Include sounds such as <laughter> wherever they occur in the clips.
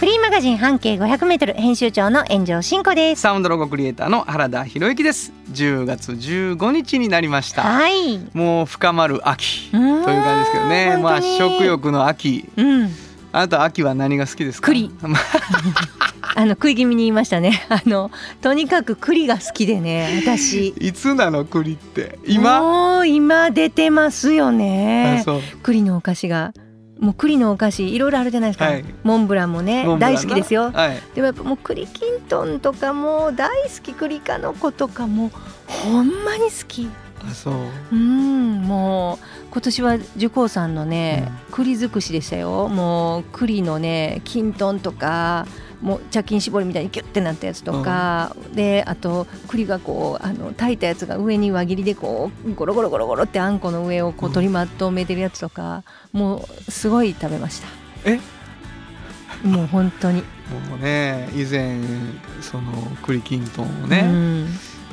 フリーマガジン半径500メートル編集長の炎上真子です。サウンドロゴクリエイターの原田博之です10月15日になりましたはい。もう深まる秋とういーうん感じですけどねまあ食欲の秋うん。あなた秋は何が好きですか？栗まあ <laughs> あの食い気味に言いましたね。<laughs> あのとにかく栗が好きでね、私。いつなの栗って？今？今出てますよあね。そう栗のお菓子が。もう栗のお菓子いろいろあるじゃないですか、はい。モンブランもね大好きですよ。はい。でもやっぱもう栗きんとんとかもう大好き栗かの子とかもほんまに好き。あそう。うんもう今年は寿光さんのね、栗尽くしでしたよ。もう栗のねきんとんとかもう茶巾絞りみたいにキュッてなったやつとか、であと栗がこうあの炊いたやつが上に輪切りでこうゴロゴロゴロゴロってあんこの上をこう取りまとめてるやつとか、もうすごい食べました。え？もう本当に。もうね以前その栗きんとんをうね、ん、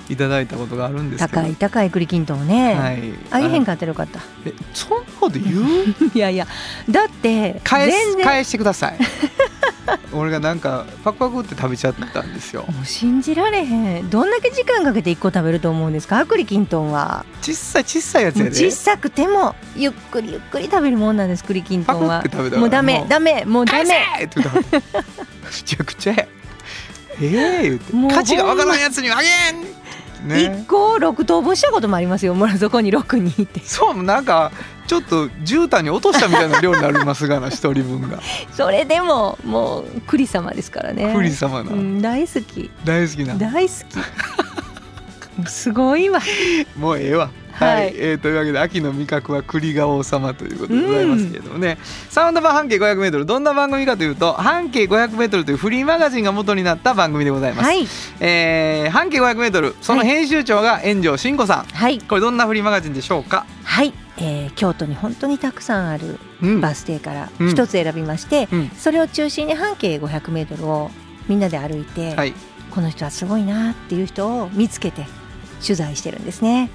いただいたことがあるんですけど。高い高い栗きんとんをね、はい。あげへんあかったらよかった。えそんなこと言う？<laughs> いやいや。だって返す返してください <laughs> 俺がなんかパクパクって食べちゃったんですよ。もう信じられへん。どんだけ時間かけて1個食べると思うんですか？栗きんとんは。小さい小さいやつやで。小さくてもゆっくりゆっくり食べるもんなんです栗きんとんは。パクって食べたら。もうダメダメもうダ返メめちゃくちゃや。ええ言って。価値がわからんやつにはあげんね。1個6等分したこともありますよ。もうそこに6にいて。そうなんかちょっと絨毯に落としたみたいな量になりますがな <laughs> 一人分が。それでももう栗様ですからね。栗様な、うん、大好き。大好きな。大好き。<laughs> すごいわ。もうええわ。はい。はい、えーというわけで秋の味覚は栗が王様ということでございますけれどもね、サウンド版半径 500m どんな番組かというと半径 500m というフリーマガジンが元になった番組でございます、はい。えー半径 500m その編集長が炎上真子さん、はい。これどんなフリーマガジンでしょうか、はい、えー京都に本当にたくさんあるうん。バス停からうん。一つ選びまして、うん。それを中心に半径500メートルをみんなで歩いて、はい、この人はすごいなっていう人を見つけて取材してるんですね。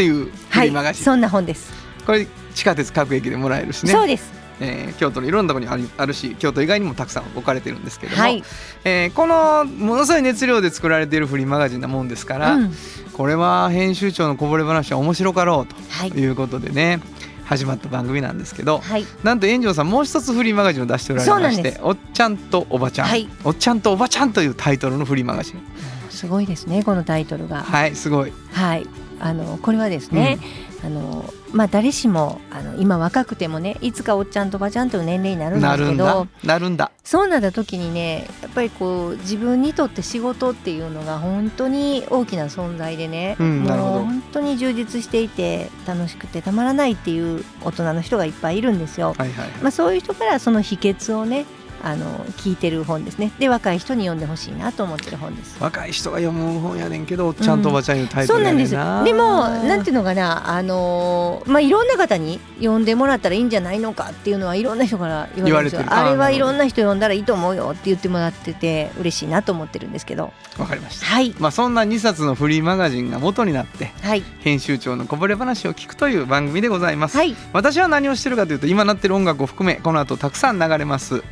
っていうフはいリーマガ、ジン、そんな本です。これ地下鉄各駅でもらえるしねそうです。えー京都のいろんなところにあるし京都以外にもたくさん置かれてるんですけども、はい。えーこのものすごい熱量で作られているフリーマガジンなもんですから、うん、これは編集長のこぼれ話は面白かろうはいということでね始まった番組なんですけどはい。なんと炎上さんもう一つフリーマガジンを出しておられまして「おっちゃんとおばちゃん」はいおっちゃんとおばちゃん」というタイトルのフリーマガジンすごいですねこのタイトルが。はいすごいはい。あのこれはですね、あのまあ誰しもあの今若くてもねいつかおっちゃんとおばちゃんという年齢になるんですけどなるんだ。なるんだ。そうなった時にねやっぱりこう自分にとって仕事っていうのが本当に大きな存在でね、うんもう本当に充実していて楽しくてたまらないっていう大人の人がいっぱいいるんですよ。はいはいはい、まあ、そういう人からその秘訣をねあの聞いてる本ですね。で若い人に読んでほしいなと思ってる本です。若い人が読む本やねんけど「おっちゃんとおばちゃん」いうタイトそうなんです。でもなんていうのかなあのーまあいろんな方に読んでもらったらいいんじゃないのかっていうのはいろんな人から言われてる。あれはいろんな人読んだらいいと思うよって言ってもらってて嬉しいなと思ってるんですけど。わかりましたはい。まあそんな2冊のフリーマガジンが元になってはい。編集長のこぼれ話を聞くという番組でございます、はい。私は何をしてるかというと今なってる音楽を含めこの後たくさん流れます、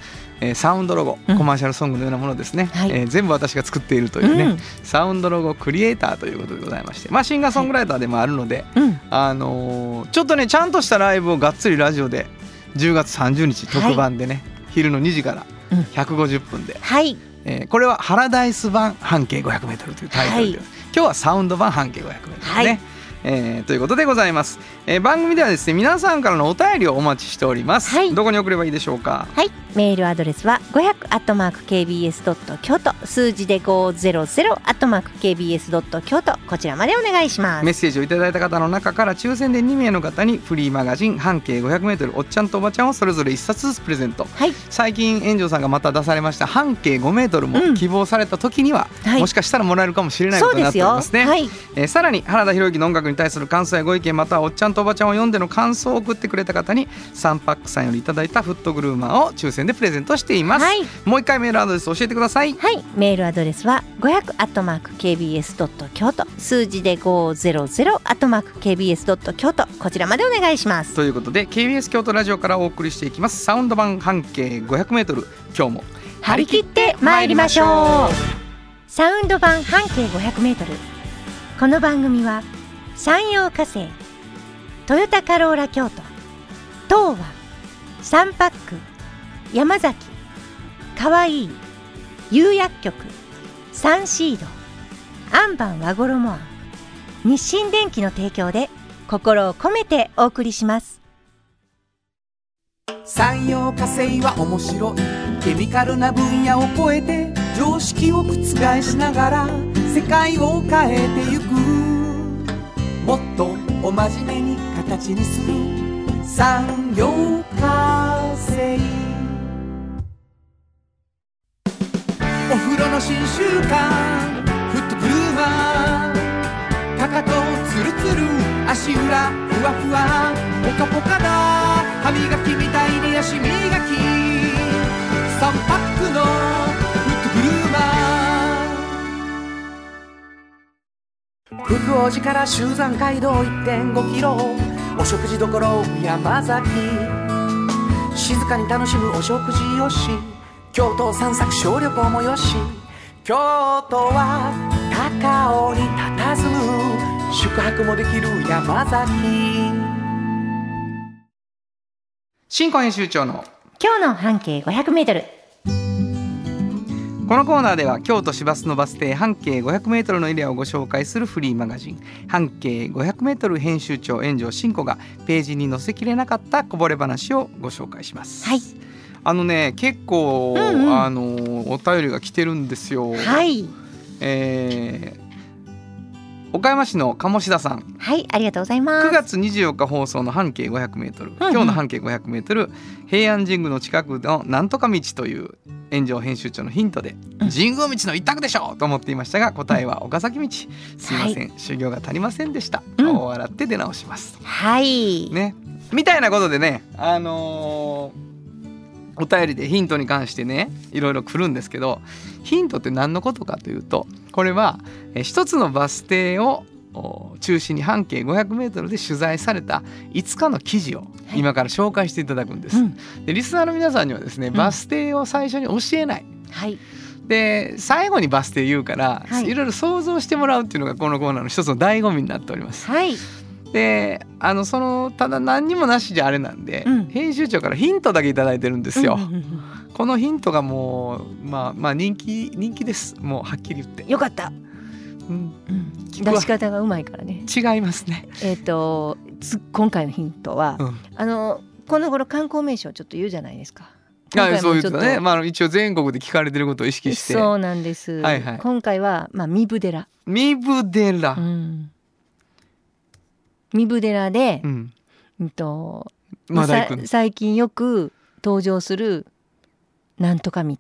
えーサウンドロゴ、うん。コマーシャルソングのようなものですね、はい。えー全部私が作っているというね、うん。サウンドロゴクリエイターということでございまして。まあシンガーソングライターでもあるので、うん。あのーちょっとねちゃんとしたライブをがっつりラジオで10月30日特番でね、昼の2時からうん。150分で、はい。えーこれは「ハラダイス版半径 500m」というタイトルで、はい。今日はサウンド版半径 500m ですね、はいえーということでございます、えー番組ではですね皆さんからのお便りをお待ちしております、はい。どこに送ればいいでしょうか？はい、メールアドレスは500アットマーク kbs ドット京都数字で500アットマーク kbs ドット京都こちらまでお願いします。メッセージをいただいた方の中から抽選で2名の方にフリーマガジン半径 500m おっちゃんとおばちゃんをそれぞれ1冊ずつプレゼント。はい、最近炎上さんがまた出されました半径 5m うん。も希望された時には、はい。もしかしたらもらえるかもしれないことになっ。ておりますね。はい、えーさらに原田博之の音楽に対する感想やご意見またはおっちゃんとおばちゃんを読んでの感想を送ってくれた方にサンパックさんよりいただいたフットグルーマーを抽選でプレゼントしています、はい。もう一回メールアドレス教えてください。はい、メールアドレスは500アットマーク kbs ドット京都数字で500アットマーク kbs ドット京都こちらまでお願いします。ということで KBS 京都ラジオからお送りしていきます。サウンド版半径 500m 今日も張り切って参りましょう。サウンド版半径500メートル。この番組は山陽火星トヨタカローラ京都東和サンパック山崎かわいい釉薬局サンシードアンバン和衣あ日清電機の提供で心を込めてお送りします。産業化成は面白いケミカルな分野を超えて常識を覆しながら世界を変えてゆく。もっとお真面目に形にする産業化成お風呂の新習慣フットグルーマーかかとツルツル足裏ふわふわポカポカだ。歯磨きみたいに足磨き。3パックの福王寺から集山街道1.5キロお食事処山崎。静かに楽しむお食事よし。京都散策小旅行もよし。京都は高尾に佇む。宿泊もできる山崎。新婚編集長の今日の半径500メートルこのコーナーでは京都市バスのバス停半径 500m のエリアをご紹介するフリーマガジン半径 500m 編集長炎上真子がページに載せきれなかったこぼれ話をご紹介します。はいあのね結構、うんうんあのお便りが来てるんですよ。はいえー岡山市の鴨志田さん。はいありがとうございます。9月24日放送の半径 500m、うん今日の半径 500m 平安神宮の近くのなんとか道という炎上編集長のヒントで、うん。神宮道の一択でしょうと思っていましたが答えは岡崎道。すいません、修行が足りませんでした。うん。顔を洗って出直します、はい、ね。みたいなことでねあのーお便りでヒントに関してねいろいろ来るんですけどヒントって何のことかというとこれはえー一つのバス停をお中心に半径 500m で取材された5日の記事をはい今から紹介していただくんです。うんでリスナーの皆さんにはですねんバス停を最初に教えない。はいで最後にバス停言うから、はいい、ろいろ想像してもらうっていうのがこのコーナーの一つの醍醐味になっております。はいであのそのただ何にもなしじゃあれなんで、うん。編集長からヒントだけ頂いてるんですよ。このヒントがもうまあまあ人気人気です。もうはっきり言って、よかった、うん、うん、出し方がうまいからね。違いますね。えっ、とつ今回のヒントは、うん。あのこの頃観光名所ちょっと言うじゃないですか。あそういうことね、まあ一応全国で聞かれてることを意識して。そうなんです、はいはい。今回はまあ三部寺、三部寺。う、ん、三部寺で、うん、うんとまだ行くの？さ最近よく登場するなんとか道。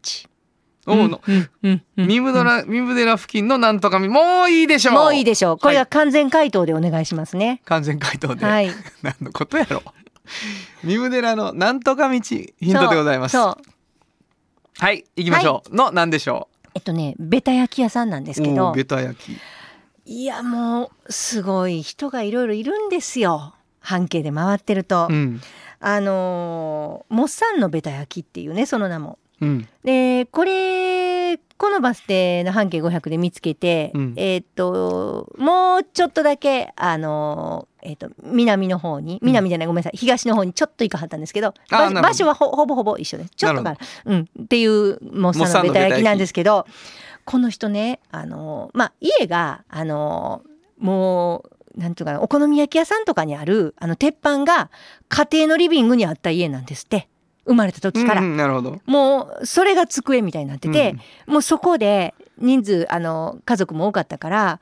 おうのうんうんうん。三部寺三部寺付近のなんとかみもういいでしょう。もういいでしょう。これははい。完全回答でお願いしますね。完全回答で、はい。<laughs> 何のことやろ三部寺のなんとか道ヒントでございます。はい行きましょう、の何でしょえっとねベタ焼き屋さんなんですうけど。ベタ焼きいやもうすごい人がいろいろいるんですよ。半径で回ってると、うん。あのーモッサンのベタ焼きっていうねその名も。うん。でこれこのバス停の半径500で見つけて、うん。えーっともうちょっとだけあのーえーっと南の方に南じゃないごめんなさい。東の方にちょっと行かはったんですけど場場所はほほぼほぼ一緒ですちょっとな。からうん。っていうモッサンのベタ焼きなんですけどこの人ねあのーまあ家があのーもうなんていうかなお好み焼き屋さんとかにあるあの鉄板が家庭のリビングにあった家なんですって生まれた時から、うんうんなるほど。もうそれが机みたいになってて、もうそこで人数あの家族も多かったから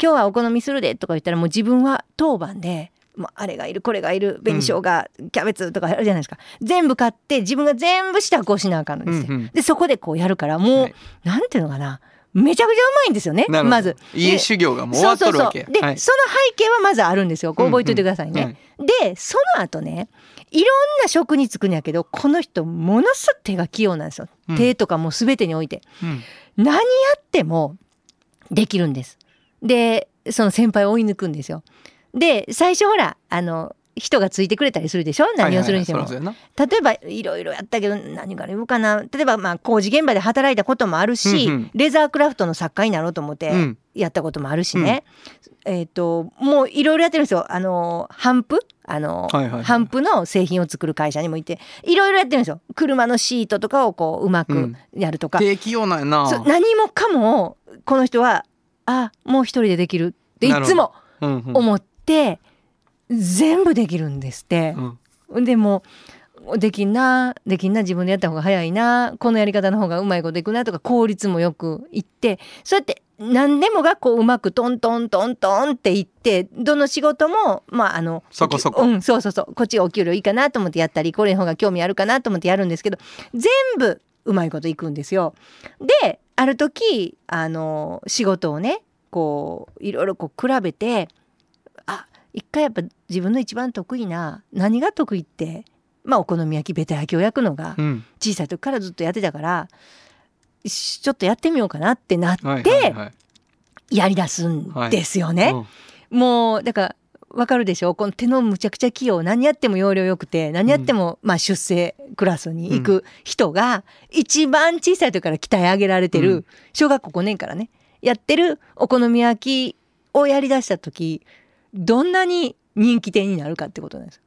今日はお好みするでとか言ったらもう自分は当番で。もうあれがいるこれがいる紅生姜、キャベツとかあるじゃないですか。全部買って自分が全部支度をしなあかんのですよ、うんうん。でそこでこうやるからもう、はい。なんていうのかな。めちゃくちゃうまいんですよねまず。家修行がもう終わっとるわけ。で、はい。その背景はまずあるんですよ。こう覚えておいてくださいね、うんでその後ねいろんな職に就くんやけどこの人ものすごく手が器用なんですよ、うん。手とかも全てにおいて。うん。何やってもできるんです。でその先輩を追い抜くんですよで最初ほらあの人がついてくれたりするでしょ？何をするにしても、例えばいろいろやったけど何から言おうかな。例えばまあ工事現場で働いたこともあるし、うんうん。レザークラフトの作家になろうと思ってやったこともあるしね、えっ、ともういろいろやってるんですよ。あの帆布？あの、はいはいはい。帆布の製品を作る会社にもいていろいろやってるんですよ。車のシートとかをこううまくうん。やるとか、定期用なんやな。何もかもこの人はあもう一人でできるっていつもうんうん。思って全部できるんですって。うんでもできんなできんな自分でやった方が早いなこのやり方の方がうまいこといくなとか効率もよくいってそうやって何でもがこううまくトントントントンっていってどの仕事もまああのそこそこうんそうそうそうこっちがお給料いいかなと思ってやったりこれの方が興味あるかなと思ってやるんですけど全部うまいこといくんですよ。である時あの仕事をねこういろいろこう比べてあ一回やっぱ自分の一番得意な何が得意ってまあお好み焼きベタ焼きを焼くのがうん。小さい時からずっとやってたからしちょっとやってみようかなってなっはいてやりだすんですよね。うん。もうだからわかるでしょ？この手のむちゃくちゃ器用何やっても要領よくて何やってもまあ出世クラスに行く人が一番小さい時から鍛え上げられてる、うん。小学校5年からねやってるお好み焼きをやりだした時どんなに人気店になるかってことなんですよ。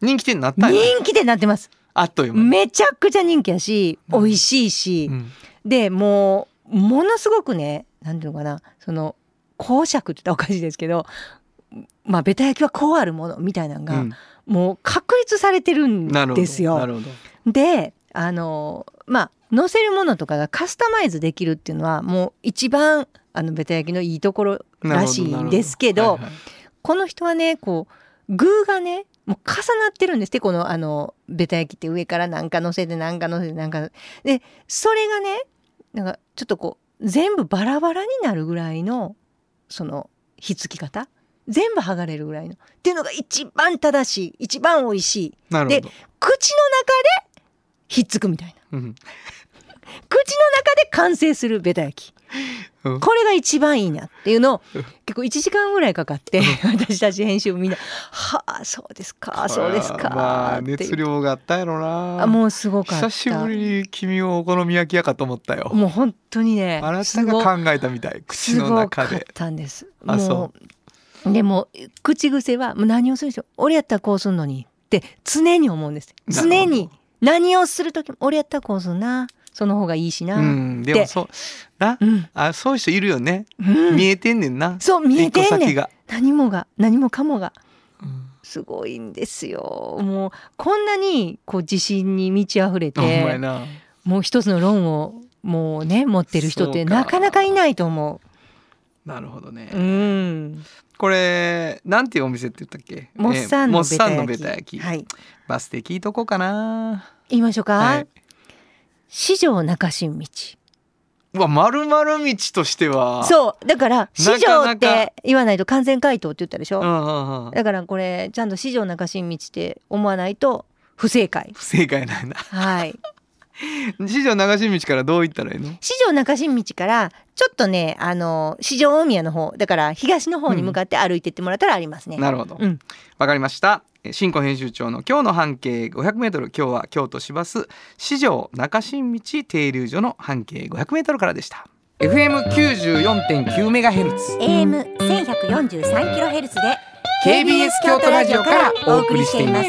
人気店になった人気店になってます。あっという間に。めちゃくちゃ人気やし美うん味しいし、うんでもうものすごくねなんていうのかなその公爵って言ったらおかしいですけどまあベタ焼きはこうあるものみたいなのが、うんもう確立されてるんですよ。なるほど。であのまあ載せるものとかがカスタマイズできるっていうのはもう一番あのベタ焼きのいいところらしいんですけどなるほはいはいこの人はねこう具がねもう重なってるんです。ってこのあのベタ焼きって上からなんか乗せてなんか乗せてなんか。でそれがねなんかちょっとこう全部バラバラになるぐらいのそのひっつき方。全部剥がれるぐらいの。っていうのが一番正しい。一番美味しい。でなるほど。口の中でひっつくみたいな。うん。口の中で完成するベタ焼き。うんこれが一番いいなっていうのを結構1時間ぐらいかかって私たち編集部みんな「はあそうですかそうですか」まあ熱量があったやろな。あもうすごかった。久しぶりに君をお好み焼き屋かと思ったよ。もう本当にねあなたが考えたみたい。口の中で。たんです。あもうでも口癖はもう何をするでしょ俺やったらこうすんのにって常に思うんです。常に何をする時も俺やったらこうすんなその方がいいしな、うんでもそうなうんあそういう人いるよね。うん見えてんねんな。そう見えてんねん。何もが何もかもがうんすごいんですよもうこんなにこう自信に満ち溢れてな。もう一つの論をもうね持ってる人ってなかなかいないと思なるほどねう。うんこれなんていうお店って言ったっけ？モッサンのベタ焼き。はいバス停聞いとこうかな。言いましょうか、はい。四条中新道うわ丸々道としては。う。そうだから四条って言わないと完全回答って言ったでしょ、んうんうん。だからこれちゃんと四条中新道って思わないと不正解不正解なんだ。はい <laughs> 四条流し道からどう行ったらいいの？四条中新道からちょっとねあの四条大宮の方だから東の方に向かって歩いてってもらったらありますね、なるほど。わ、うんかりました。え新庫編集長の今日の半径500メートル。今日は京都市バス四条中新道停留所の半径500メートルからでした。FM 94.9メガヘルツ。AM 1143キロヘルツで KBS 京都ラジオからお送りしています。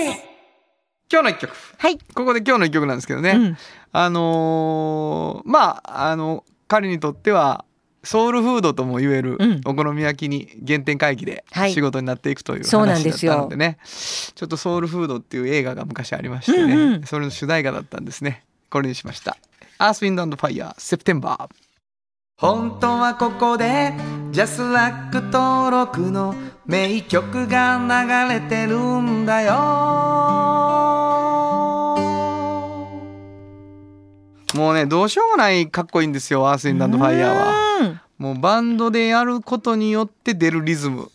今日の一曲。はい、ここで今日の一曲なんですけどね。うんあのーまああの彼にとってはソウルフードとも言えるうん。お好み焼きに原点回帰ではい。仕事になっていくという話だったのでね。ちょっとソウルフードっていう映画が昔ありましてね、うんうん。それの主題歌だったんですね。これにしました「アースウィンドファイヤーセプテンバー」本当はここでジャスラック登録の名曲が流れてるんだよ。もうねどうしようもないかっこいいんですよアースウィンドファイヤーはは。もうバンドでやることによって出るリズム。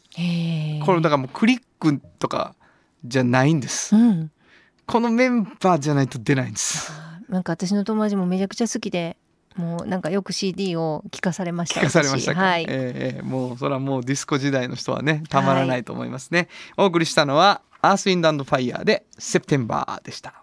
これだからもうクリックとかじゃないんです。うん。このメンバーじゃないと出ないんです。なんか私の友達もめちゃくちゃ好きで、もうなんかよく CD を聞かされました。聞かされましたか、私。はい。えーえーもうそれはもうディスコ時代の人はねたまらないと思いますね、お送りしたのはアースウィンドファイヤーでセプテンバーでした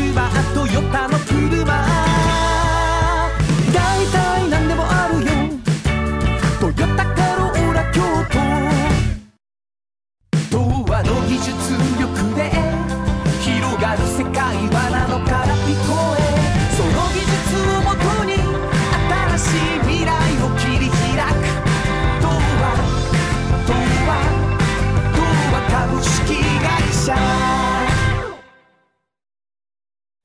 トヨタの車。大体何でもあるよ。トヨタカローラ京都。童話の技術。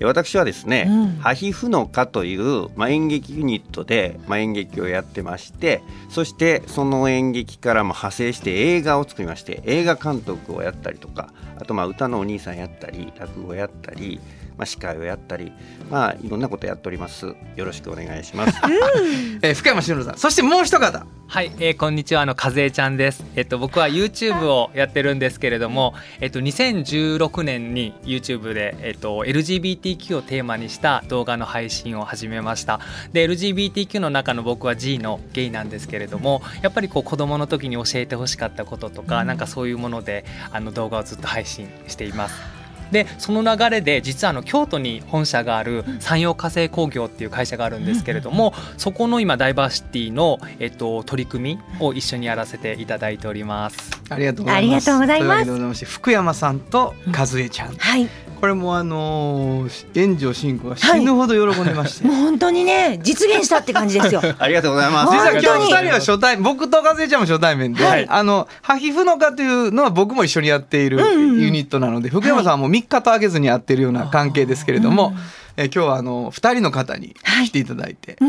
えー私はですね、うん。ハヒフノカという、まあ、演劇ユニットで、まあ、演劇をやってましてそしてその演劇からも派生して映画を作りまして映画監督をやったりとかあとまあ歌のお兄さんやったり落語やったり、まあ、司会をやったり、まあ、いろんなことやっておりますよろしくお願いします。<laughs> えー福山俊郎さんそしてもう一方はい、えー、こんにちはあの風江ちゃんです。えっと僕は YouTube をやってるんですけれども、えっと2016年に YouTube でえっと LGBTQ をテーマにした動画の配信を始めました。で LGBTQ の中の僕は G のゲイなんですけれども、やっぱりこう子供の時に教えてほしかったこととか、なんかそういうものであの動画をずっと配信しています。でその流れで実はあの京都に本社がある山陽火星工業っていう会社があるんですけれども、そこの今ダイバーシティの、えっと、取り組みを一緒にやらせていただいております。ありがとうございます。福山さんと和江ちゃん、はいこれもあのー援助進行が死ぬほど喜んでまして、もう本当にね実現したって感じですよ。<laughs> ありがとうございます。実は今日本当に二人は初対僕と和江ちゃんも初対面で、はい。あのハヒフノカというのは僕も一緒にやっているうんうんユニットなので、福山さんはもう3日とあげずにやってるような関係ですけれども、えー今日はあの2人の方に来ていただいて、い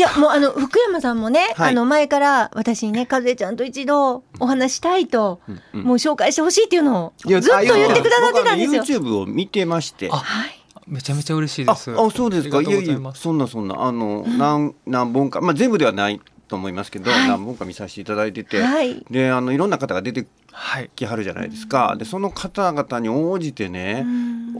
やもうあの福山さんもね、はいあの前から私にね和江ちゃんと一度お話したいと、うんうんもう紹介してほしいっていうのをいやずっと言ってくださってたんですよ。YouTube を見てまして。あはい。めちゃめちゃ嬉しいあ、あです。そうですか。いやいやいます。そんなそんなあの、何何本かまあ全部ではないと思いますけど、はい何本か見させていただいてて、はいであのいろんな方が出てはい。きはるじゃないですか。でその方々に応じてね、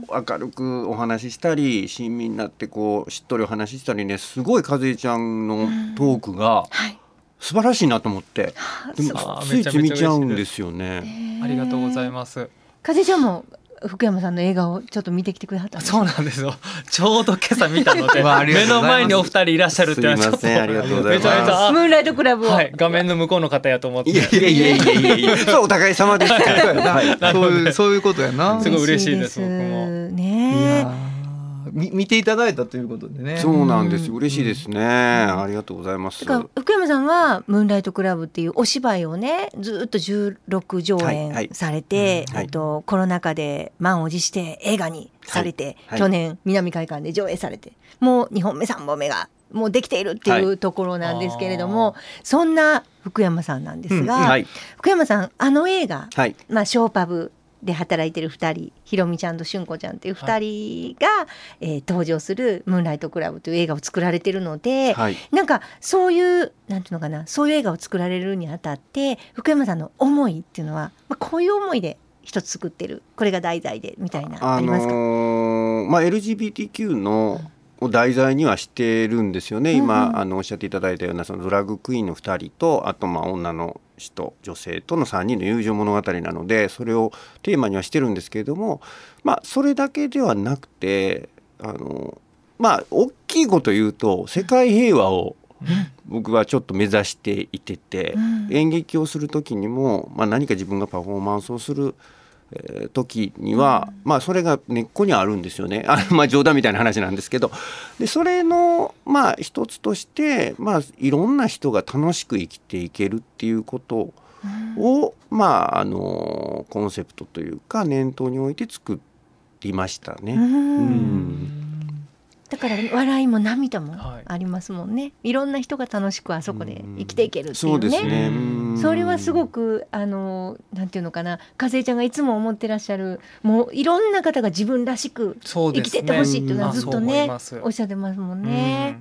明るくお話ししたり親身になってこうしっとりお話ししたりねすごい和江ちゃんのトークがはい。素晴らしいなと思って、でもついつい見ちゃうんですよね。ありがとうございます。和江ちゃんも福山さんの映画をちょっと見てきてくれはったそうなんですよ。<laughs> ちょうど今朝見たので、<laughs> 目の前にお二人いらっしゃるっていうのはちょっとすいませんありがとうございますめちゃめちゃあムーンライトクラブを。はい、画面の向こうの方やと思って。いやいやいやいやいやいや、<laughs> そうお互い様です。はいそういうそういうことやな。すごい嬉しいです僕もいねやーみ見ていただいたということでね。そうなんですよ。嬉しいですね。ありがとうございます。だから福山さんはムーンライトクラブっていうお芝居をねずっと16上はいはい。演されて、うんはい。えっとコロナ禍で満を持して映画にされて、はい去年南海館で上映されてもう2本目3本目がもうできているっていうところなんですけれども、そんな福山さんなんですが、はい。福山さんあの映画、はい。まあ、ショーパブで働いてる2人ひろみちゃんとしゅんこちゃんっていう2人が、えー登場する「ムーンライトクラブ」という映画を作られてるので、はい。なんかそういうなんていうのかなそういう映画を作られるにあたって福山さんの思いっていうのは、まあ、こういう思いで一つ作ってるこれが題材でみたいなあありますか、のーまあ LGBTQ のを題材にはしてるんですよね、うん今、うん。あのおっしゃっていただいたようなそのドラッグクイーンの2人とあとまあ女の人女性との3人の友情物語なのでそれをテーマにはしてるんですけれどもまあそれだけではなくてあのまあ大きいこと言うと世界平和を僕はちょっと目指していてて、うん。演劇をする時にも、まあ、何か自分がパフォーマンスをするえー時には、まあそれが根っこにあるんですよね。<laughs> あまあ冗談みたいな話なんですけど。でそれのまあ一つとして、まあ、いろんな人が楽しく生きていけるっていうことを、まああのコンセプトというか念頭に置いて作りましたね。うん。うんだから笑いも涙もはい。ありますもんね、い、ろんな人が楽しくあそこで生きていけるっていそうね。ね。うん。それはすごくあのなんていうのかな。和江ちゃんがいつも思ってらっしゃるもういろんな方が自分らしく生きてってほしいっていうのはずっとねます。おっしゃってますもんね。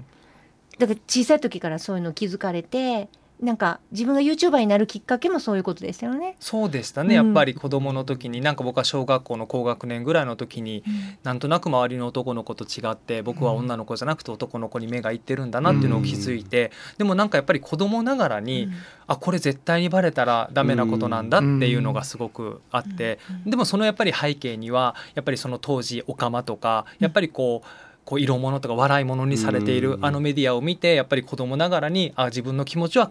だから小さい時からそういうの気づかれてなんか自分が YouTuber になるきっかけもそういうことでしたよね。そうでしたね、うん。やっぱり子供の時に。なんか僕は小学校の高学年ぐらいの時になんとなく周りの男の子と違って僕は女の子じゃなくて男の子に目がいってるんだなっていうのを気づいて、でもなんかやっぱり子供ながらに、あこれ絶対にバレたらダメなことなんだっていうのがすごくあって、でもそのやっぱり背景にはやっぱりその当時オカマとかやっぱりこう。こう色物とか笑い物にされているうん。あのメディアを見てやっぱり子供ながらにあ自分の気持ちは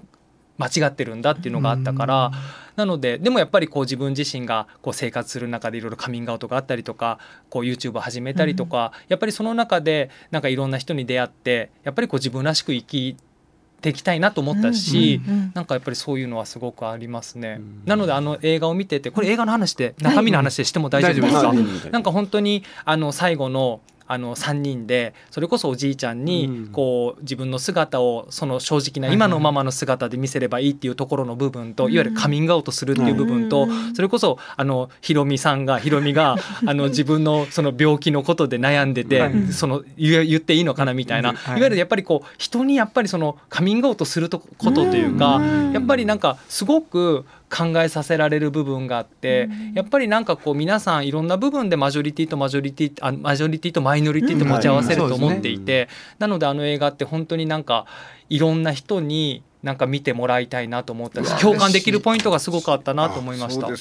間違ってるんだっていうのがあったから、なのででもやっぱりこう自分自身がこう生活する中でいろいろカミングアウトがあったりとかこう YouTube を始めたりとか、やっぱりその中でなんかいろんな人に出会ってやっぱりこう自分らしく生きていきたいなと思ったし、なんかやっぱりそういうのはすごくありますね。うん。なのであの映画を見ててこれ映画の話で中身の話でしても大丈夫ですか、はい。なんか本当にあの最後のあの3人でそれこそおじいちゃんうにん。こう自分の姿をその正直な今のままの姿で見せればいいっていうところの部分とうん。いわゆるカミングアウトするっていう部分とうん。それこそあのひろみさんがひろみがあの <laughs> 自分のその病気のことで悩んでてはい。その言っていいのかなみたいな。はい。いわゆるやっぱりこう人にやっぱりそのカミングアウトするとことというかうん。やっぱりなんかすごく考えさせられる部分があって、やっぱりなんかこう皆さんいろんな部分でマジョリティとマジョリティあマジョリティとマイノリティって持ち合わせるうんと思っていて、なのであの映画って本当になんかいろんな人になんか見てもらいたいなと思ったし共感できるポイントがすごくあったなと思いました。嬉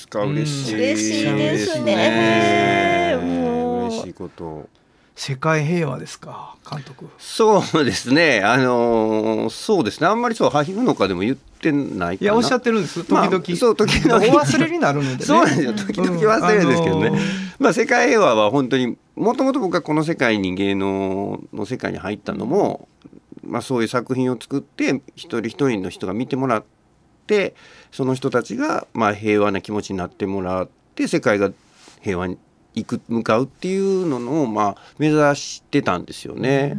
しい。嬉しいですね。嬉しいこと。世界平和ですか？監督。そうですね。あのーそうですね。あんまりそうハヒフのかでも言ってないかな。いやおっしゃってるんです。時まあ々、そう時々。お忘れになるのでね。そうなんですよ。時々忘れるんですけどね。うんあのー。まあ、世界平和は本当にもともと僕はこの世界に芸能の世界に入ったのも、まあ、そういう作品を作って一人一人の人が見てもらってその人たちがまあ平和な気持ちになってもらって世界が平和に行く向かうっていうのをまあ目指してたんですよね。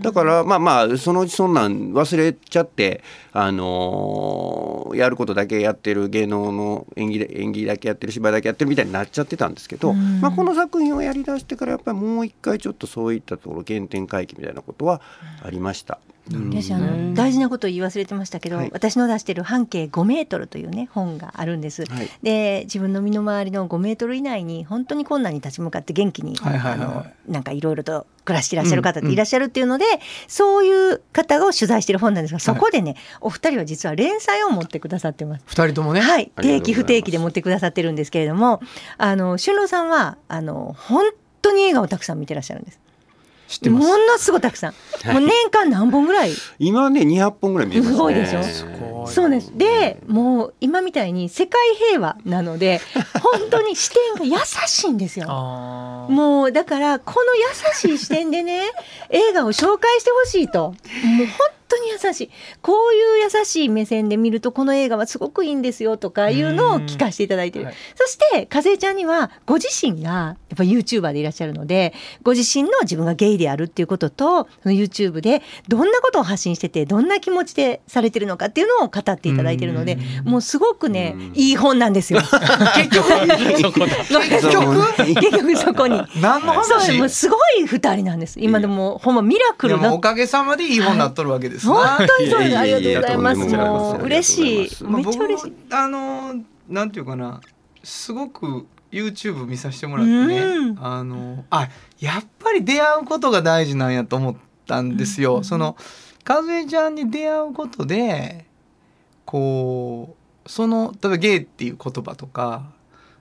だからまあまあそのうちそんなん忘れちゃって、あのーやることだけやってる芸能の演技で演技だけやってる芝居だけやってるみたいになっちゃってたんですけど、うんまあ、この作品をやりだしてからやっぱりもう一回ちょっとそういったところ原点回帰みたいなことはありました。私あの大事なことを言い忘れてましたけど、はい。私の出してる半径5メートルというね本があるんです。はい。で自分の身の回りの5メートル以内に本当に困難に立ち向かって元気に、はいはいはいはい。あのなんかいろいろと暮らしていらっしゃる方っていらっしゃるっていうので、そういう方を取材してる本なんですがそこでね、お二人は実は連載を持ってくださってます。二人ともね、はい、定期不定期で持ってくださってるんですけれどもあの俊郎さんはあの本当に映画をたくさん見てらっしゃるんです。知ってますものすごいたくさん。もう年間何本ぐらい？今ね200本ぐらい見えますね。すごいでしょすごいそうです。で、もう今みたいに世界平和なので、<laughs> 本当に視点が優しいんですよ。もうだからこの優しい視点でね映画を紹介してほしいともう本当に優しい。こういう優しい目線で見るとこの映画はすごくいいんですよとかいうのを聞かせていただいてる、はい。そして和江ちゃんにはご自身がやっぱ YouTuber でいらっしゃるのでご自身の自分がゲイであるっていうこととその YouTube でどんなことを発信しててどんな気持ちでされてるのかっていうのを語っていただいてるのでもうすごくねうん。いい本なんですよ。<laughs> <laughs> 結局そこだ結局結局そこに。何のそう話もうすごい二人なんです。今でもほんまミラクルおかげさまでいい本になっとるわけですな、本当にそうです。ありがとうございます。もう嬉しい。まあめっちゃ嬉しい。僕あのなんていうかなすごく YouTube 見させてもらってね、うんあのあやっぱり出会うことが大事なんやと思ったんですよ。その和江ちゃんに出会うことでこうその例えばゲイっていう言葉とか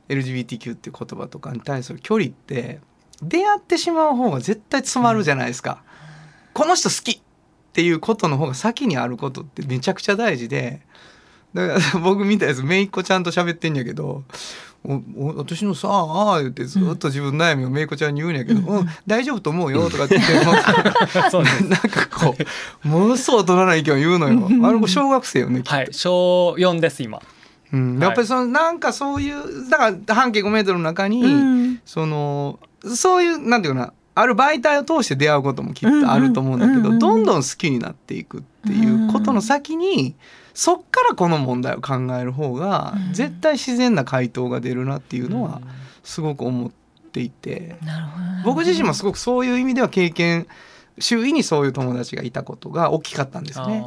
LGBTQ っていう言葉とかに対する距離って出会ってしまう方が絶対詰まるじゃないですか。この人好きっていうことの方が先にあることってめちゃくちゃ大事でだから <laughs> 僕見たやつめいっ子ちゃんと喋ってんやけど「おお私のさああ」言ってずっと自分の悩みをめいっ子ちゃんに言うんやけど「うん、大丈夫と思うよ」とかって言って <laughs> <laughs> なんかこうものすごい大人な意見を言うのよ。あの子小学生よねはい小4です今。うん、やっぱりそのなんかそういうだから半径5メートルの中に、うん。そのそういうなんていうかなある媒体を通して出会うこともきっとあると思うんだけど、うんうんどんどん好きになっていくっていうことの先に、そっからこの問題を考える方が、うん。絶対自然な回答が出るなっていうのはすごく思っていて。僕自身もすごくそういう意味では経験周囲にそういう友達がいたことが大きかったんですね。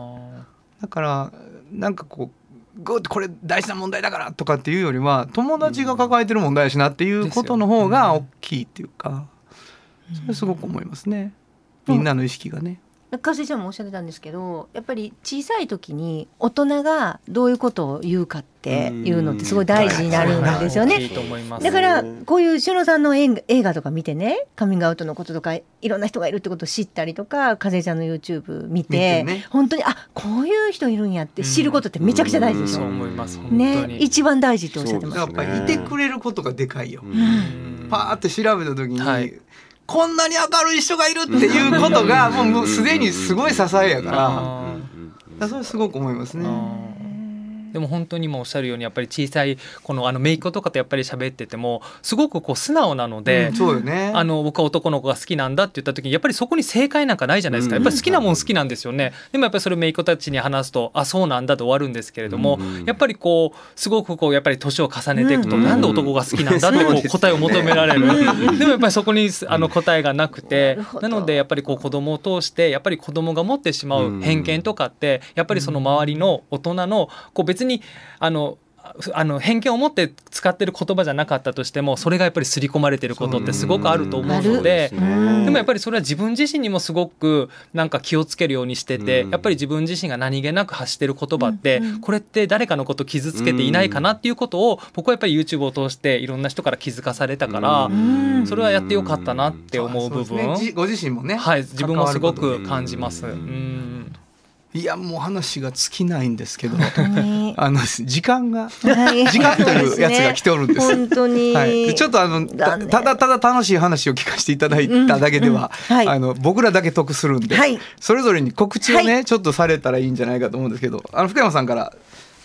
だからなんかこうグッとこれ大事な問題だからとかっていうよりは友達が抱えてる問題やしなっていうことの方が大きいっていうか、それすごく思いますね。みんなの意識がね。かせちゃんもおっしゃってたんですけどやっぱり小さい時に大人がどういうことを言うかっていうのってすごい大事になるんですよね。だからこういうしのさんの映画映画とか見てねカミングアウトのこととかいろんな人がいるってことを知ったりとか風ちゃんの YouTube 見て見てね本当にあこういう人いるんやって知ることってめちゃくちゃ大事でしょ。そう思います本当ねに一番大事っておっしゃってますやっ。ぱりいてくれることがでかいよ。うんパーって調べた時に、はいこんなに明るい人がいるっていうことがもうすでにすごい支えやから。あーだからそれすごく思いますね。でも本当にもうおっしゃるようにやっぱり小さいこのあの姪っ子とかとやっぱり喋っててもすごくこう素直なので、うん。そうよね。あの僕は男の子が好きなんだって言った時にやっぱりそこに正解なんかないじゃないですか、うんやっぱり好きなもん好きなんですよね。でもやっぱりそれ姪っ子たちに話すとあそうなんだと終わるんですけれども、うんやっぱりこうすごくこうやっぱり年を重ねていくと、うんなんで男が好きなんだってこそう答えを求められる、でもやっぱりそこにあの答えがなくてなのでやっぱりこう子供を通してやっぱり子供が持ってしまう偏見とかってやっぱりその周りの大人のこう別にあのあの偏見を持って使ってる言葉じゃなかったとしてもそれがやっぱり刷り込まれてることってすごくあると思うので。うん。でもやっぱりそれは自分自身にもすごくなんか気をつけるようにしてて、うん。やっぱり自分自身が何気なく発してる言葉って、これって誰かのこと傷つけていないかなっていうことを僕はやっぱり YouTube を通していろんな人から気づかされたから、うん。それはやってよかったなって思う部分、ご自身もね。はい自分もすごく感じます。ううんんいやもう話が尽きないんですけど。<laughs> あの時間がはい。時間というやつが来ておるんです。本当に、はい、でちょっとあのただただ楽しい話を聞かせていただいただけでは、うん。はい。あの僕らだけ得するんで、はい。それぞれに告知をね、はちょっとされたらいいんじゃないかと思うんですけどあの福山さんから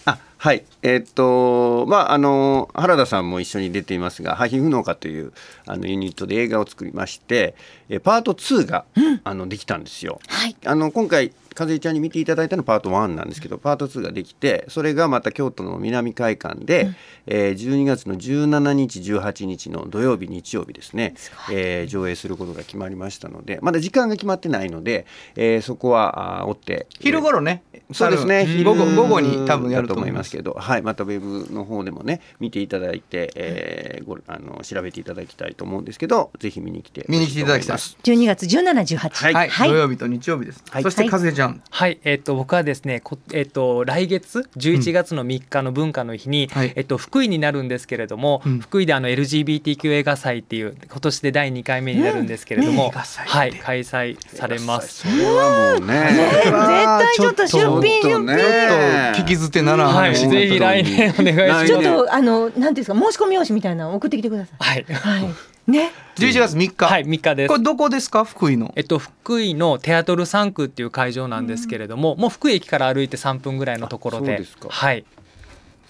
あはい。えーっとまああの原田さんも一緒に出ていますが「ハヒフ農家」というあのユニットで映画を作りましてえパート2が、あのできたんですよ。はい。あの今回和江ちゃんに見ていただいたのはパート1なんですけどパート2ができてそれがまた京都の南会館で、えー12月の17日18日の土曜日日曜日ですねえー上映することが決まりましたのでまだ時間が決まってないので、えーそこはあー追って昼頃ね、そうですね。午後午後に多分やると思いまだけど、はい、またウェブの方でもね、見ていただいて、えー、ごあの調べていただきたいと思うんですけど、ぜひ見に来て見に来ていただきたい。ほし12月17、18。はいはい、はい。土曜日と日曜日です、はい。そして和江ちゃん、はい、えっと僕はですね、こえっと来月11月の3日の文化の日に、はい。えっと福井になるんですけれども、うん。福井であの LGBTQ 映画祭っていう今年で第2回目になるんですけれども、映画祭ってはい。開催されます。それはもうね、絶対ちょっと出品出ちょっとね。品。聞き捨てならなったぜひ来年。お願いします。ちょっとあのなんていうんですか申し込み用紙みたいなの送ってきてください。はい、はい。ね。11月3日、はい3日です。これどこですか？福井の。えっと、福井のテアトル3区っていう会場なんですけれども、もう福井駅から歩いて3分ぐらいのところで。あそうですか。はい。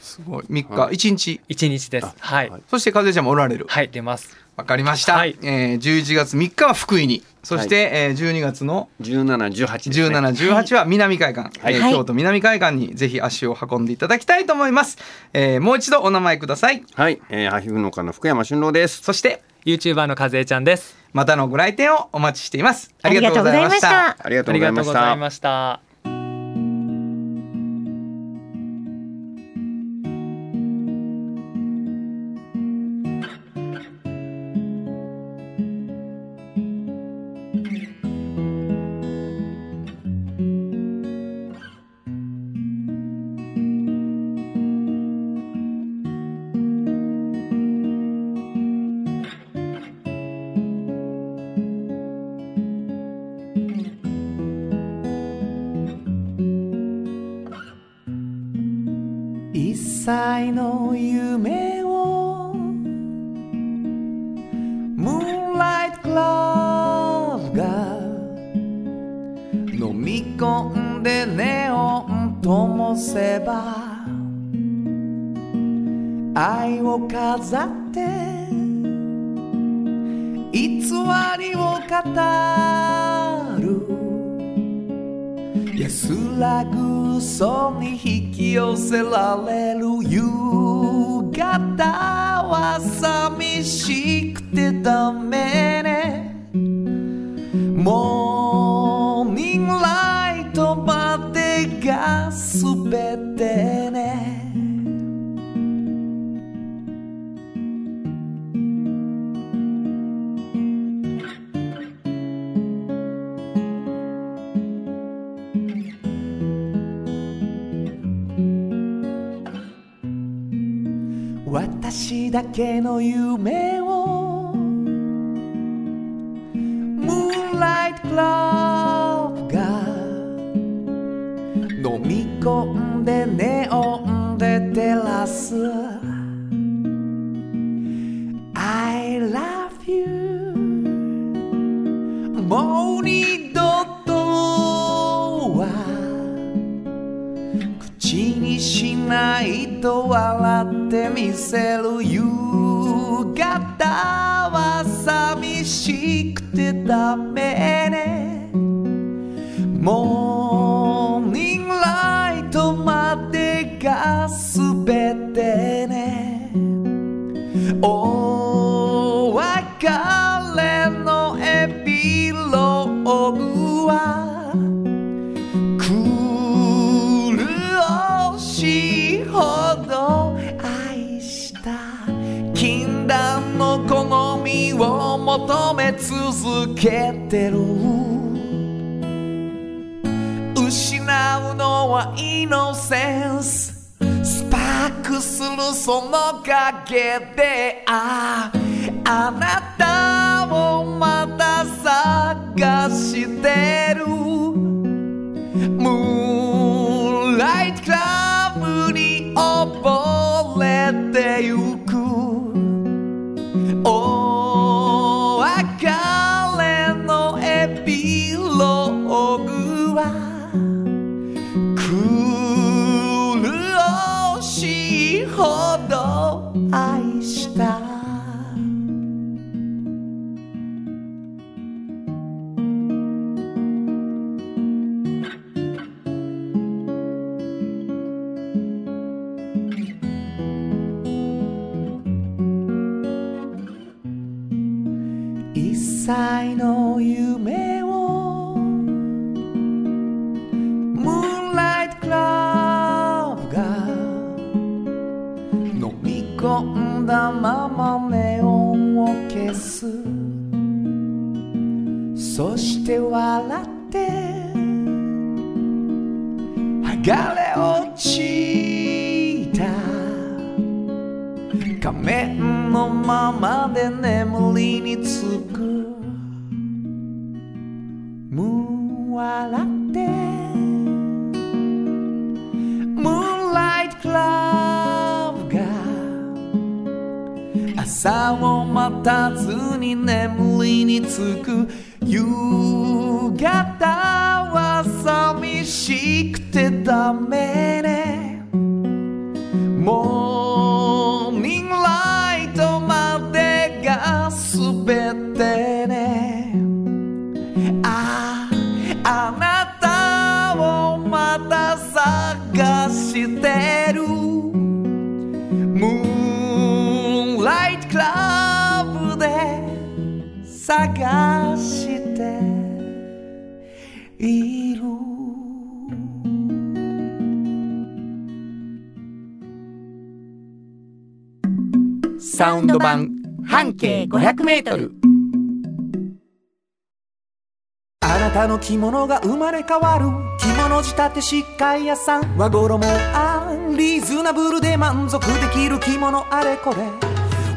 すごい。3日、はい。1日。1日です。あはい。はい。そして風ちゃんもおられる。はい出ますわかりました、はい。えー、11月3日は福井に。そして、えー、12月の1718ですね。1718は南海岸、はい。えー京都南海岸にぜひ足を運んでいただきたいと思います、えー、もう一度お名前ください。はい、えー、ハヒフ農家の福山俊郎です。そして YouTuber の和江ちゃんです。またのご来店をお待ちしています。あありがとうございました。ありがとありがとうございましうございました一切の夢を。ムーンライトクラブが飲み込んでネオン灯せば愛を飾って偽りを語るらぐそに引き寄せられる夕方は寂しくてダメね。モだけの夢を。ムーンライトクラブが飲み込んでネオンで照らす I love you. もう二度とは口にしないと笑ってみせる夕方は寂しくてダメね。モーニングライトまでが全てね。お求め続けてる。失うのはイノセンス。スパークするその陰でああなたをまた探してる。ムーンライトクラブに溺れてゆく。の夢を。ムーンライトクラブが飲み込んだままネオンを消す。そして笑って剥がれ落ちた。仮面のままで眠りにつく朝を待たずに眠りにつく。夕方は寂しくてダメね。モ探している。サウンド版半径 500m あなたの着物が生まれ変わる。着物仕立て疾患屋さん。和衣あリーズナブルで満足できる着物あれこれ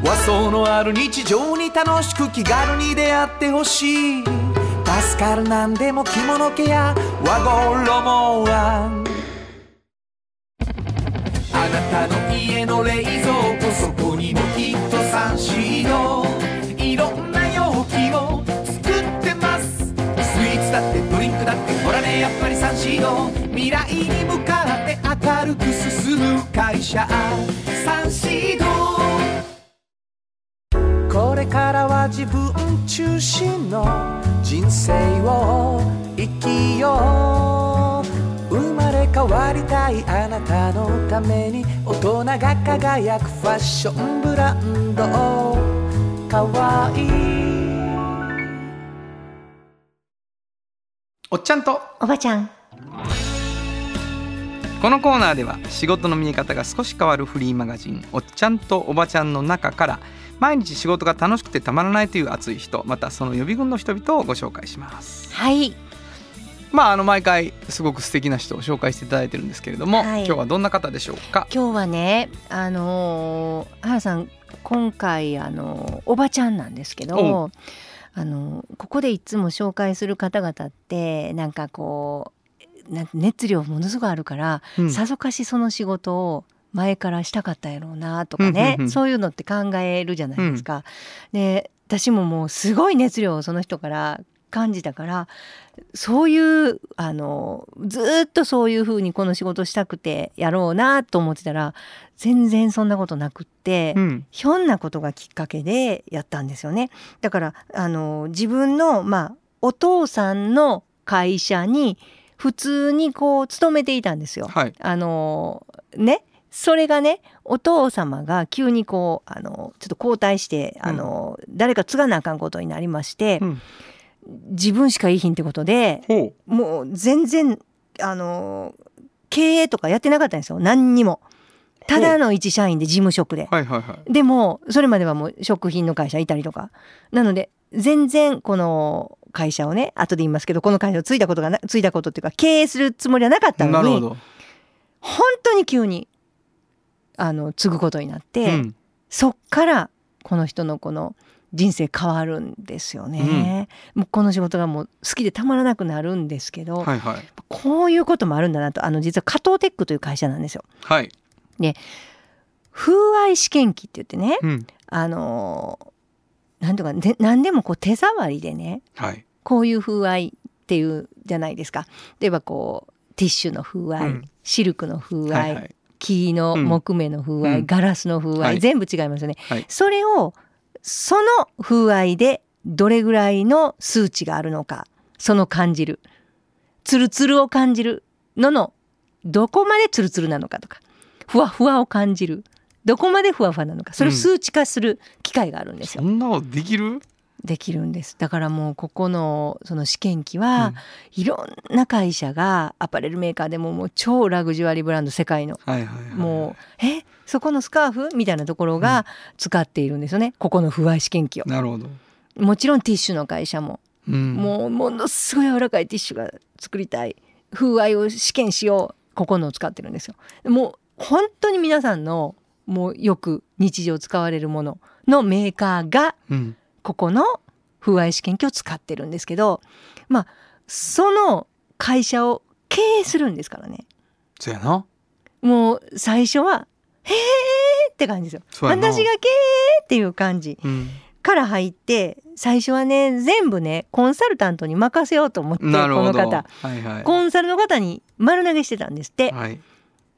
和装のある日常に楽しく気軽に出会ってほしい。助かるなんでも着物ケア和衣ああなたの家の冷蔵庫そこにもきっとサンシードいろんな容器を作ってます。スイーツだってドリンクだってほらねやっぱりサンシード未来に向かって明るく進む会社。サンシードこれからは自分中心の人生を生きよう生まれ変わりたいあなたのために大人が輝くファッションブランドかわいいおっちゃんと。おばちゃん。このコーナーでは仕事の見え方が少し変わるフリーマガジン「おっちゃんとおばちゃん」の中から毎日仕事が楽しくてたまらないという熱い人またその予備軍の人々をご紹介します。はいまああの毎回すごく素敵な人を紹介していただいてるんですけれども、はい今日はどんな方でしょうか？今日はねあのー原さん今回あのーおばちゃんなんですけおどあのーここでいつも紹介する方々ってなんかこう熱量ものすごいあるから、うんさぞかしその仕事を前からしたかったやろうなとかね、うんうんうんそういうのって考えるじゃないですか。で私ももうすごい熱量をその人から感じたからそういうあのずーっとそういうふうにこの仕事したくてやろうなと思ってたら全然そんなことなくって、うんひょんなことがきっかけでやったんですよね。だからあの自分のまあお父さんの会社に普通にこう勤めていたんですよ。はいあのねそれがねお父様が急にこうあのちょっと交代してあの、誰か継がなあかんことになりまして、うん自分しかいいひんってことでほもう全然あの経営とかやってなかったんですよ何にも。ただの一社員で事務職でう。はいはいはい。でもそれまではもう食品の会社いたりとかなので全然この会社をね後で言いますけどこの会社を継いだことがな継いだことっていうか経営するつもりはなかったのに。本当に急にあの継ぐことになって、うんそっからこの人のこの人生変わるんですよね、もうこの仕事がもう好きでたまらなくなるんですけど、はいはいこういうこともあるんだなとあの実は加藤テックという会社なんですよ。はい。風合い試験機って言ってねうんあのなんとかで何でもこう手触りでねはい。こういう風合いっていうじゃないですか例えばこうティッシュの風合い、うんシルクの風合い、はいはい。木の木目の風合い、うん。ガラスの風合い、はい。全部違いますよね、はい。それをその風合いでどれぐらいの数値があるのかその感じる。ツルツルを感じるののどこまでツルツルなのかとかふわふわを感じる。どこまでふわふわなのかそれを数値化する機会があるんですよ、そんなことできる？できるんです。だからもうここのその試験機は、いろんな会社がアパレルメーカーでももう超ラグジュアリーブランド世界の。はいはいはい。もうえ？そこのスカーフ？みたいなところが使っているんですよね、ここの不合試験機を。なるほど。もちろんティッシュの会社も、うん。もうものすごい柔らかいティッシュが作りたい。風合いを試験しよう。ここのを使ってるんですよ。もう本当に皆さんのもうよく日常使われるもののメーカーがうん。ここの風合い試験機を使ってるんですけどまあその会社を経営するんですからねそうやな。もう最初は「へーって感じですよ。私が経営っていう感じうんから入って最初はね全部ねコンサルタントに任せようと思ってこの方はいはいコンサルの方に丸投げしてたんですって。はい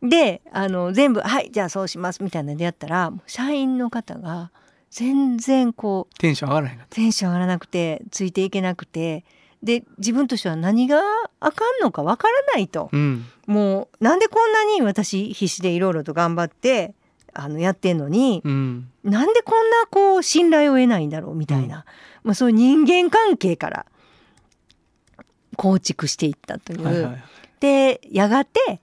であの全部「はいじゃあそうします」みたいなのでやったら社員の方が全然こうテンション上がらへんかっテンション上がらなくてついていけなくて。で自分としては何があかんのかわからないと。たうん。もうなんでこんなに私必死でいろいろと頑張ってあのやってんのにうん。なんでこんなこう信頼を得ないんだろうみたいな、まあ、そういう人間関係から構築していったという。はいはいでやがてあ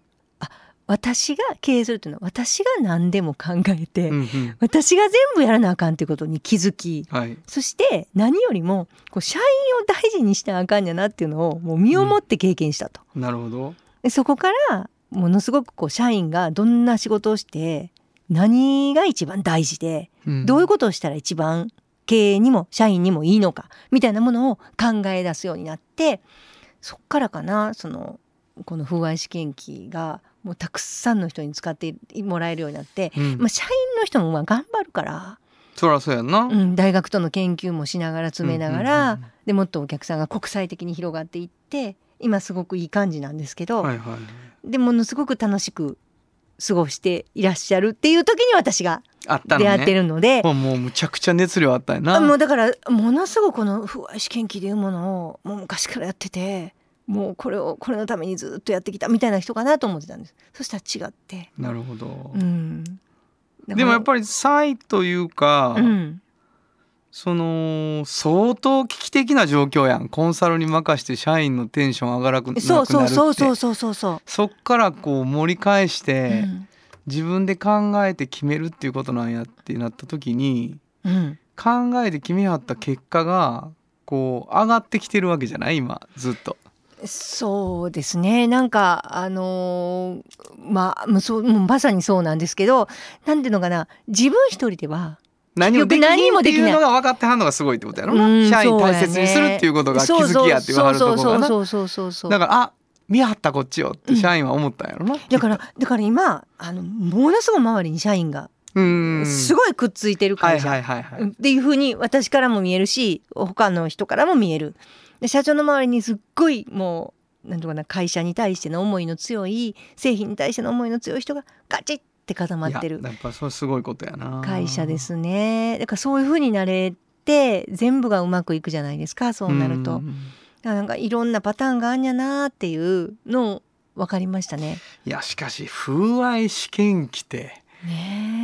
私が経営するというのは私が何でも考えて、うんうん。私が全部やらなあかんということに気づきはい。そして何よりもこう社員を大事にしてあかんやなっていうのをもう身をもって経験したと。なるほど。でそこからものすごくこう社員がどんな仕事をして何が一番大事でうん。どういうことをしたら一番経営にも社員にもいいのかみたいなものを考え出すようになってそっからかなそのこの風合い試験機がもうたくさんの人に使ってもらえるようになって、うん。まあ、社員の人もまあ頑張るから、そらそうやんな。うん、大学との研究もしながら詰めながら、うんうんうんでもっとお客さんが国際的に広がっていって今すごくいい感じなんですけど、はいはい。でものすごく楽しく過ごしていらっしゃるっていう時に私が出会ってるので。もうもうむちゃくちゃ熱量あったんやな。あもうだからものすごくこの不愛試験機というものをもう昔からやっててもうこれをこれのためにずっとやってきたみたいな人かなと思ってたんです。そしたら違って。なるほど、うん。でもやっりぱり差異というか、うんその相当危機的な状況やん。コンサルに任して社員のテンション上がらなくなるって。そうそうそうそうそう。そうそそっからこう盛り返しう、て、うん。自分で考えて決めるっていうことなんやってなった時にうん、考えて決めはった結果がこう上がってきてるわけじゃない今ずっと。そうですね。なんかあのーまあそうまさにそうなんですけどなんていうのかな。自分一人では何もでき何ひんってもできない。いうのが分かってはんのがすごいってことやろな、うん社員大切にするっていうことが気づきやって言わはるところがな。そうそうそうそうだからあ見張ったこっちよって社員は思ったんやろな、だからだから今あのものすごい周りに社員がうん。すごいくっついてるはい会社、はいはいはい、っていうふうに私からも見えるし他の人からも見えるで社長の周りにすっごいもうなんとかな会社に対しての思いの強い製品に対しての思いの強い人がガチッって固まってる。いややっぱそれすごいことやな。会社ですね。だからそういうふうになれて全部がうまくいくじゃないですかそうなると、なんかいろんなパターンがあんやなっていうのを分かりましたね。いやしかし風合い試験機って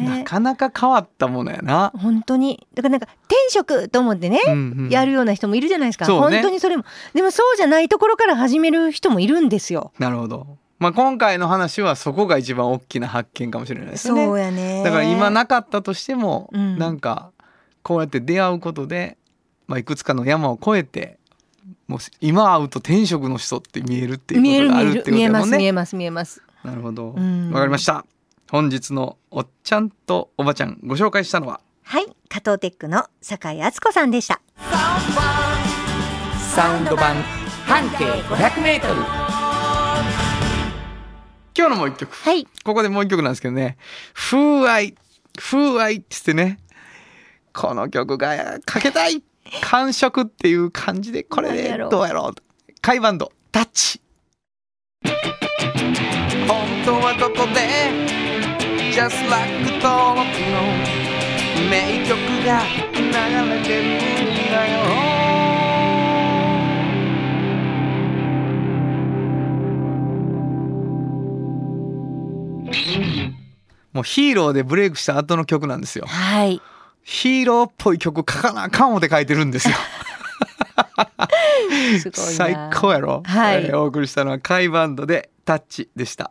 なかなか変わったものやな、本当に。だからなんか転職と思ってね、うんうんやるような人もいるじゃないですか、ね。本当にそれも。でもそうじゃないところから始める人もいるんですよ。なるほど、まあ、今回の話はそこが一番大きな発見かもしれないですよね。そうやね。だから今なかったとしても、うん。なんかこうやって出会うことで、まあ、いくつかの山を越えてもう今会うと転職の人って見えるっていうことがあるってことる見えだもんね。ます見えます見えます。なるほど、わうん。かりました本日のおっちゃんとおばちゃんご紹介したのは？はい加藤テックの酒井敦子さんでした。サウンド版半径500メートル。今日のもう一曲。はい。ここでもう一曲なんですけどね「風合い。風合い」っつってね。この曲がかけたい。感触っていう感じでこれで何やろう。どうやろうカイバンド「タッチ」本当はどこで Just like 登録の名曲が流れてるんだよ。もうヒーローでブレイクした後の曲なんですよ。はい。ヒーローっぽい曲書かなあかん思って書いてるんですよ。<laughs> すごいな。最高やろ、はい。えーお送りしたのはカイバンドでタッチでした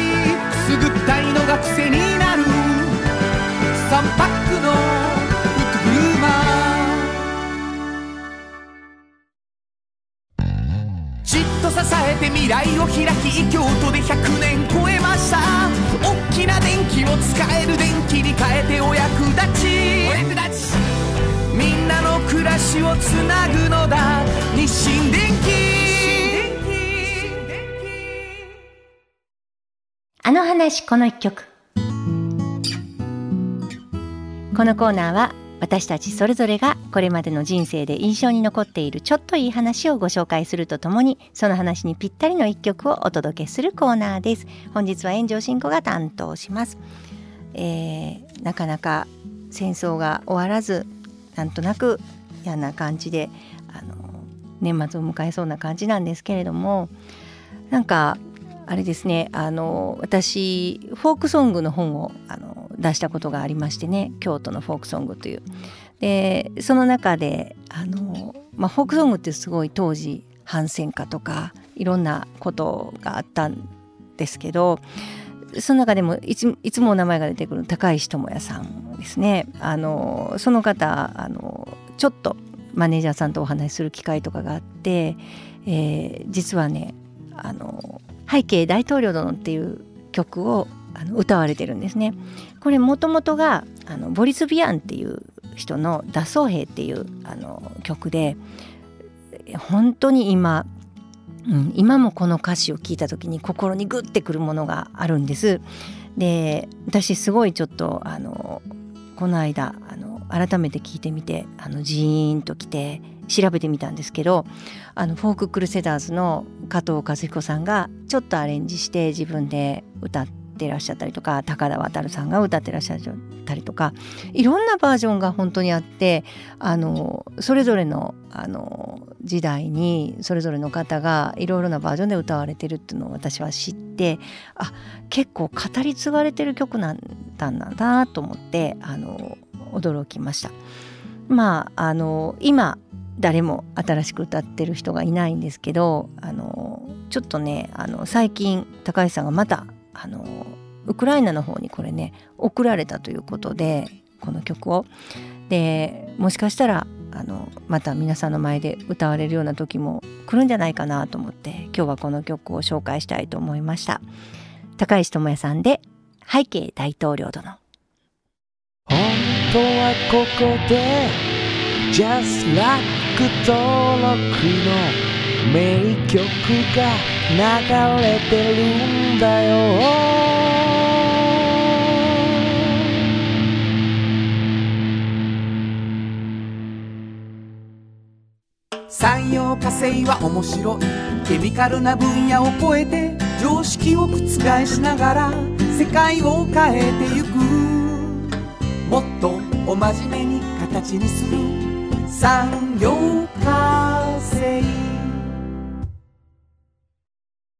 のが癖になる。3パックのフットグルーマーじっと支えて未来を開き京都で100年超えました。大きな電気を使える電気に変えてお役立ち。お役立ちみんなの暮らしをつなぐのだ。日清電気あの話この一曲。このコーナーは私たちそれぞれがこれまでの人生で印象に残っているちょっといい話をご紹介するとともにその話にぴったりの一曲をお届けするコーナーです。本日は炎上進行が担当します、えー、なかなか戦争が終わらずなんとなく嫌な感じであの年末を迎えそうな感じなんですけれどもなんかあれですねあの私フォークソングの本をあの出したことがありましてね京都のフォークソングという。でその中であの、まあ、フォークソングってすごい当時反戦歌とかいろんなことがあったんですけどその中でもいついつもお名前が出てくる高石智也さんですねあのその方あのちょっとマネージャーさんとお話しする機会とかがあって、えー、実はねあの背景大統領殿っていう曲をあの歌われてるんですね。これもともとがあのボリス・ビアンっていう人の「脱走兵」っていうあの曲で本当に今、うん、今もこの歌詞を聞いた時に心にグッてくるものがあるんです。で私すごいちょっとあのこの間あの改めて聞いてみてあのジーンときて調べてみたんですけどあのフォーククルセダーズの加藤和彦さんがちょっとアレンジして自分で歌ってらっしゃったりとか高田渉さんが歌ってらっしゃったりとかいろんなバージョンが本当にあってあのそれぞれのあの時代にそれぞれの方がいろいろなバージョンで歌われてるっていうのを私は知ってあ結構語り継がれてる曲なんだなと思ってあの驚きました。まああの今誰も新しく歌ってる人がいないんですけどあのちょっとねあの最近高橋さんがまたあのウクライナの方にこれね送られたということでこの曲を。でもしかしたらあのまた皆さんの前で歌われるような時も来るんじゃないかなと思って今日はこの曲を紹介したいと思いました高石智也さんで「背景大統領殿」本当はここで Just Like 登録の名曲が流れてるんだよ産業化成は面白いケミカルな分野を超えて常識を覆しながら世界を変えてゆくもっとお真面目に形にする産業化成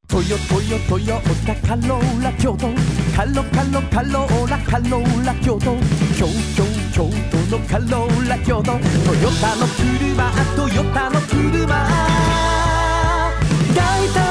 トヨトヨトヨタカローラ京都。カロカロカローラカローラ京都京京京都のカローラ京都。トヨタの車トヨタの車大体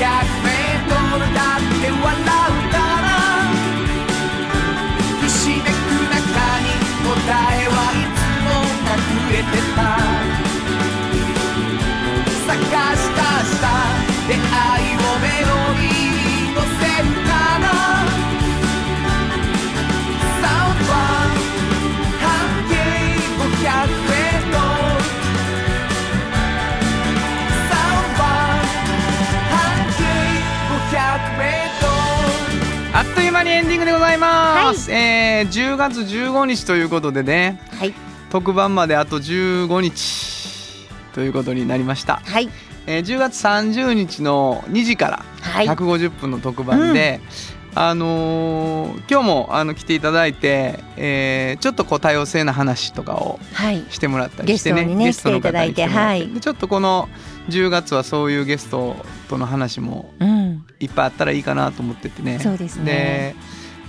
ひしめく中に答えはいつも隠れてた。間にエンディングでございます、えー10月15日ということでね。はい。特番まであと15日ということになりました、はい。えー10月30日の2時からはい。150分の特番で、あのー今日もあの来ていただいて、えーちょっとこう多様性な話とかをはい。してもらったりしてね。ゲストにねゲストの方来ていただいてもらってはい。でちょっとこの10月はそういうゲストとの話もいっぱいあったらいいかなと思っててねそうですねで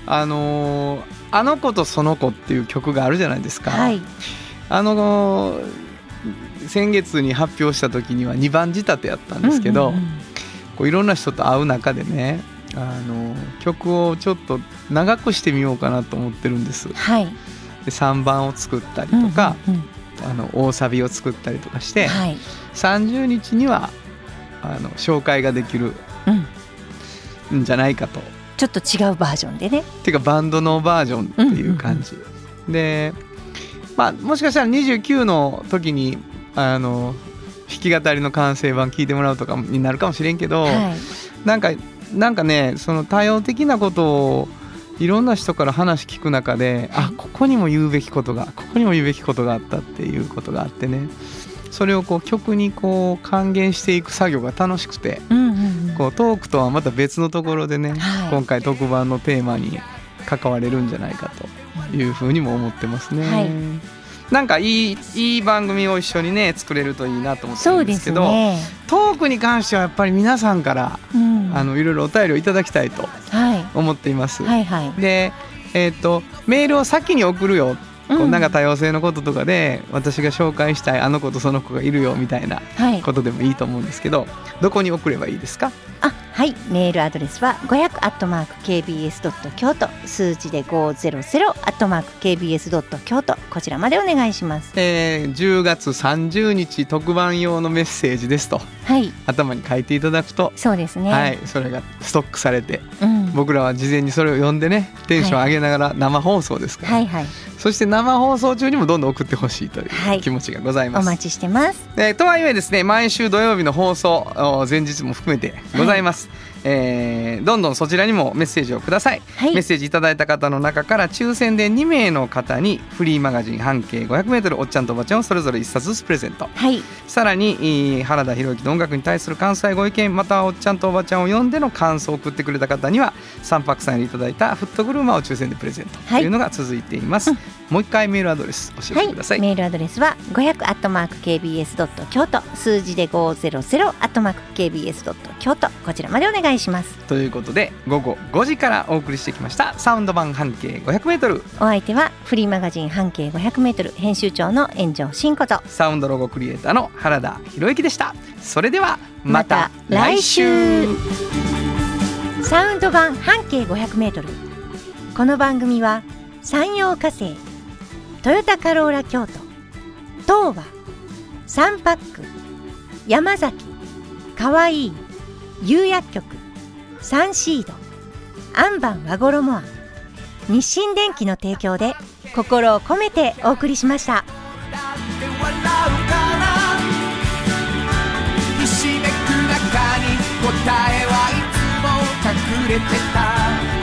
あのーあの子とその子」っていう曲があるじゃないですか、はいあのー先月に発表した時には2番仕立てやったんですけど、うんうんうんこういろんな人と会う中でねあの曲をちょっと長くしてみようかなと思ってるんです。ではい3番を作ったりとか、うんうんあの大サビを作ったりとかして、はい30日にはあの紹介ができるうん。んじゃないかと。ちょっと違うバージョンでね。っていうかバンドのバージョンっていう感じ、で、まあ、もしかしたら29の時にあの弾き語りの完成版聞いてもらうとかになるかもしれんけど、はい。なんかなんかねその多様的なことをいろんな人から話聞く中で、あここにも言うべきことがここにも言うべきことがあったっていうことがあってねそれをこう曲にこう還元していく作業が楽しくてこうトークとはまた別のところでね、はい。今回特番のテーマに関われるんじゃないかというふうにも思ってますね。はい。なんかいいいい番組を一緒にね作れるといいなと思ってるんですけどね。トークに関してはやっぱり皆さんからうん。あのいろいろお便りをいただきたいとはい。思っています。はいはい。で、えー、とメールを先に送るよ、こううんなんか多様性のこととかで私が紹介したいあの子とその子がいるよみたいなはい。ことでもいいと思うんですけどどこに送ればいいですか？あはいメールアドレスは500アットマーク KBS ドット京都数字で500アットマーク KBS ドット京都こちらまでお願いします。えー10月30日特番用のメッセージですと。はい。頭に書いていただくと、そうですね。はい、それがストックされて。うん。僕らは事前にそれを読んでねテンション上げながら生放送ですから、はいはい。そして生放送中にもどんどん送ってほしいといはい。う気持ちがございます。お待ちしてますえーとはいえですね毎週土曜日の放送前日も含めてございます、えーどんどんそちらにもメッセージをください、はい。メッセージいただいた方の中から抽選で2名の方にフリーマガジン半径 500m おっちゃんとおばちゃんをそれぞれ1冊ずつプレゼント。はい。さらにえー原田博之の音楽に対する関西ご意見またはおっちゃんとおばちゃんを読んでの感想を送ってくれた方には3泊さんにいただいたフットグルーマーを抽選でプレゼント。というのが続いています、もう一回メールアドレス教はいえてください、メールアドレスは500アットマーク KBS ドット京都。数字で500アットマーク KBS ドット京都。こちらまでお願いします。ということで午後5時からお送りしてきましたサウンド版半径 500m お相手はフリーマガジン半径 500m 編集長の炎上真子と。サウンドロゴクリエイターの原田博之でした。それではまた来週。サウンド版半径 500m この番組は山陽火星トヨタカローラ京都東和サンパック山崎かわいい釉薬局サンシード。アンバン和衣。あん日清電機の提供で心を込めてお送りしました。ひしめく中に答えはいつも隠れてた。